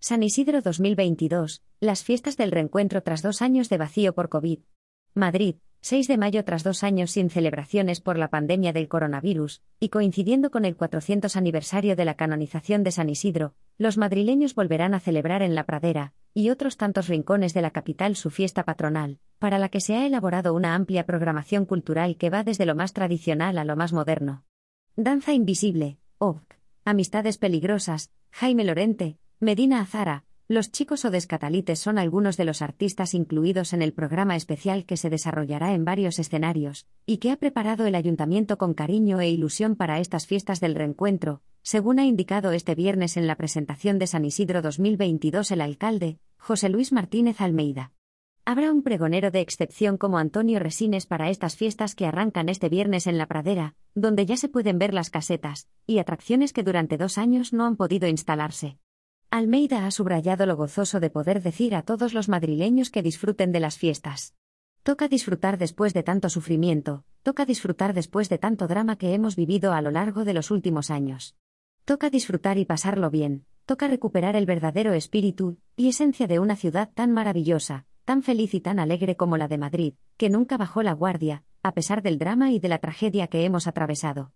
San Isidro 2022, las fiestas del reencuentro tras dos años de vacío por COVID. Madrid, 6 de mayo tras dos años sin celebraciones por la pandemia del coronavirus, y coincidiendo con el 400 aniversario de la canonización de San Isidro, los madrileños volverán a celebrar en La Pradera, y otros tantos rincones de la capital su fiesta patronal, para la que se ha elaborado una amplia programación cultural que va desde lo más tradicional a lo más moderno. Danza Invisible, OVC, Amistades Peligrosas, Jaime Lorente, Medina Azara, los chicos o descatalites son algunos de los artistas incluidos en el programa especial que se desarrollará en varios escenarios, y que ha preparado el ayuntamiento con cariño e ilusión para estas fiestas del reencuentro, según ha indicado este viernes en la presentación de San Isidro 2022 el alcalde, José Luis Martínez Almeida. Habrá un pregonero de excepción como Antonio Resines para estas fiestas que arrancan este viernes en la pradera, donde ya se pueden ver las casetas, y atracciones que durante dos años no han podido instalarse. Almeida ha subrayado lo gozoso de poder decir a todos los madrileños que disfruten de las fiestas. Toca disfrutar después de tanto sufrimiento, toca disfrutar después de tanto drama que hemos vivido a lo largo de los últimos años. Toca disfrutar y pasarlo bien, toca recuperar el verdadero espíritu y esencia de una ciudad tan maravillosa, tan feliz y tan alegre como la de Madrid, que nunca bajó la guardia, a pesar del drama y de la tragedia que hemos atravesado.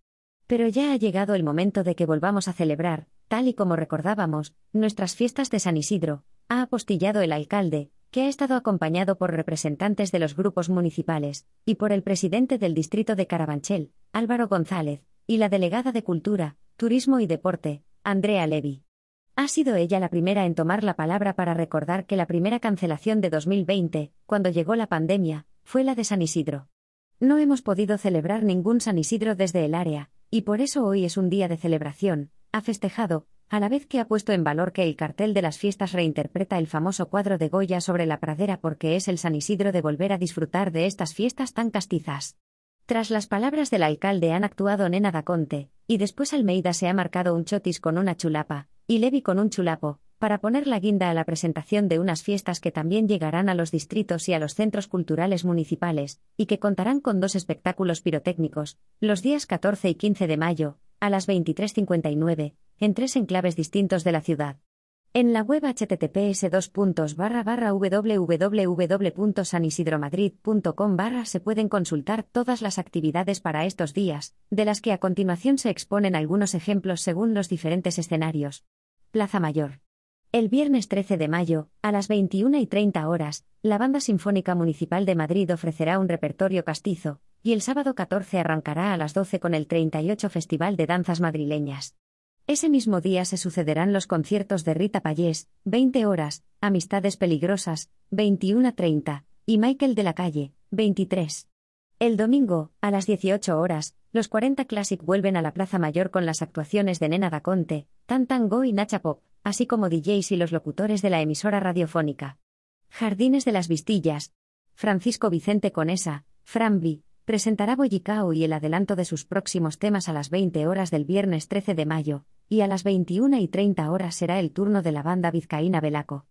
Pero ya ha llegado el momento de que volvamos a celebrar, tal y como recordábamos, nuestras fiestas de San Isidro, ha apostillado el alcalde, que ha estado acompañado por representantes de los grupos municipales, y por el presidente del distrito de Carabanchel, Álvaro González, y la delegada de Cultura, Turismo y Deporte, Andrea Levy. Ha sido ella la primera en tomar la palabra para recordar que la primera cancelación de 2020, cuando llegó la pandemia, fue la de San Isidro. No hemos podido celebrar ningún San Isidro desde el área, y por eso hoy es un día de celebración, ha festejado, a la vez que ha puesto en valor que el cartel de las fiestas reinterpreta el famoso cuadro de Goya sobre la pradera porque es el San Isidro de volver a disfrutar de estas fiestas tan castizas. Tras las palabras del alcalde han actuado Nena Daconte, y después Almeida se ha marcado un chotis con una chulapa, y Levi con un chulapo, para poner la guinda a la presentación de unas fiestas que también llegarán a los distritos y a los centros culturales municipales, y que contarán con dos espectáculos pirotécnicos, los días 14 y 15 de mayo, a las 23.59, en tres enclaves distintos de la ciudad. En la web https www.sanisidromadrid.com se pueden consultar todas las actividades para estos días, de las que a continuación se exponen algunos ejemplos según los diferentes escenarios. Plaza Mayor. El viernes 13 de mayo, a las 21 y 30 horas, la Banda Sinfónica Municipal de Madrid ofrecerá un repertorio castizo, y el sábado 14 arrancará a las 12 con el 38 Festival de Danzas Madrileñas. Ese mismo día se sucederán los conciertos de Rita Payés, 20 horas, Amistades Peligrosas, 21.30, y Michael de la Calle, 23. El domingo, a las 18 horas, los 40 Classic vuelven a la Plaza Mayor con las actuaciones de Nena Daconte, Tan Tango y Nacha Pop, así como DJs y los locutores de la emisora radiofónica. Jardines de las Vistillas. Francisco Vicente Conesa, Frambi, presentará Boyicao y el adelanto de sus próximos temas a las 20 horas del viernes 13 de mayo, y a las 21 y 30 horas será el turno de la banda vizcaína Belaco.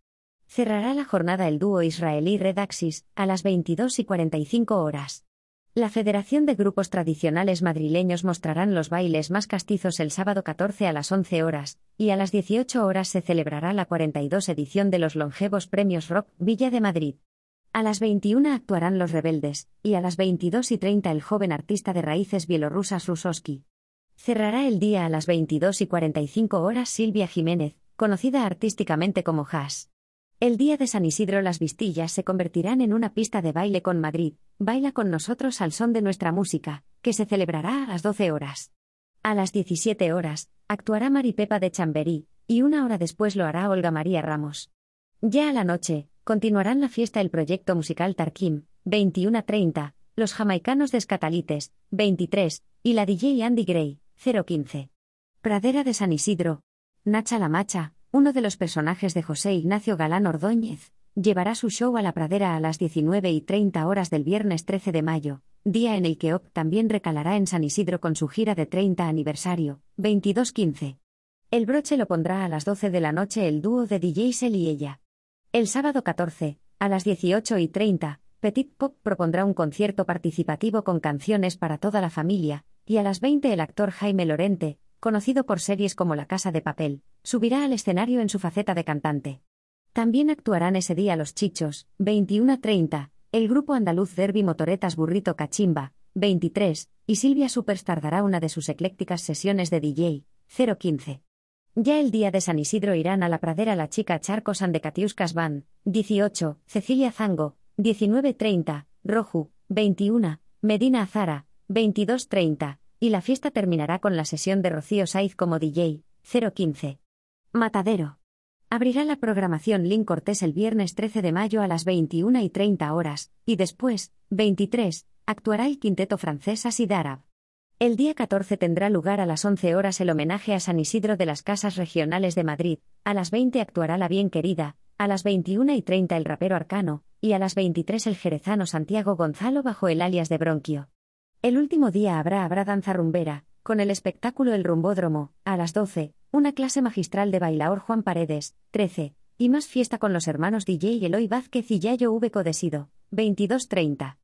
Cerrará la jornada el dúo israelí Redaxis, a las 22 y 45 horas. La Federación de Grupos Tradicionales Madrileños mostrarán los bailes más castizos el sábado 14 a las 11 horas, y a las 18 horas se celebrará la 42 edición de los longevos Premios Rock Villa de Madrid. A las 21 actuarán Los Rebeldes, y a las 22 y 30 el joven artista de raíces bielorrusas Rusosky. Cerrará el día a las 22 y 45 horas Silvia Jiménez, conocida artísticamente como Haas. El día de San Isidro las Vistillas se convertirán en una pista de baile con Madrid, baila con nosotros al son de nuestra música, que se celebrará a las 12 horas. A las 17 horas, actuará Maripepa de Chamberí, y una hora después lo hará Olga María Ramos. Ya a la noche, Continuarán la fiesta el proyecto musical Tarkim, 21.30, los jamaicanos Descatalites, 23, y la DJ Andy Gray, 015. Pradera de San Isidro. Nacha la Macha, uno de los personajes de José Ignacio Galán Ordóñez, llevará su show a la pradera a las 19 y 30 horas del viernes 13 de mayo, día en el que OP también recalará en San Isidro con su gira de 30 aniversario, 22.15. El broche lo pondrá a las 12 de la noche el dúo de DJs él y ella. El sábado 14, a las 18 y 30, Petit Pop propondrá un concierto participativo con canciones para toda la familia, y a las 20 el actor Jaime Lorente, conocido por series como La Casa de Papel, subirá al escenario en su faceta de cantante. También actuarán ese día Los Chichos, 21.30, el grupo andaluz Derby Motoretas Burrito Cachimba, 23, y Silvia Superstar dará una de sus eclécticas sesiones de DJ, 015. Ya el día de San Isidro irán a la pradera la chica Charcos de Catiuscas Band, 18, Cecilia Zango, 19.30, Roju, 21, Medina Azara, 22.30, y la fiesta terminará con la sesión de Rocío Saiz como DJ, 015. Matadero. Abrirá la programación Link Cortés el viernes 13 de mayo a las 21 y 30 horas, y después, 23, actuará el quinteto francés Asidarab. El día 14 tendrá lugar a las 11 horas el homenaje a San Isidro de las Casas Regionales de Madrid, a las 20 actuará La Bien Querida, a las 21 y 30 el rapero Arcano, y a las 23 el jerezano Santiago Gonzalo bajo el alias de Bronquio. El último día habrá habrá danza rumbera, con el espectáculo El Rumbódromo, a las 12, una clase magistral de bailaor Juan Paredes, 13, y más fiesta con los hermanos DJ Eloy Vázquez y Yayo V. Codesido, 22.30.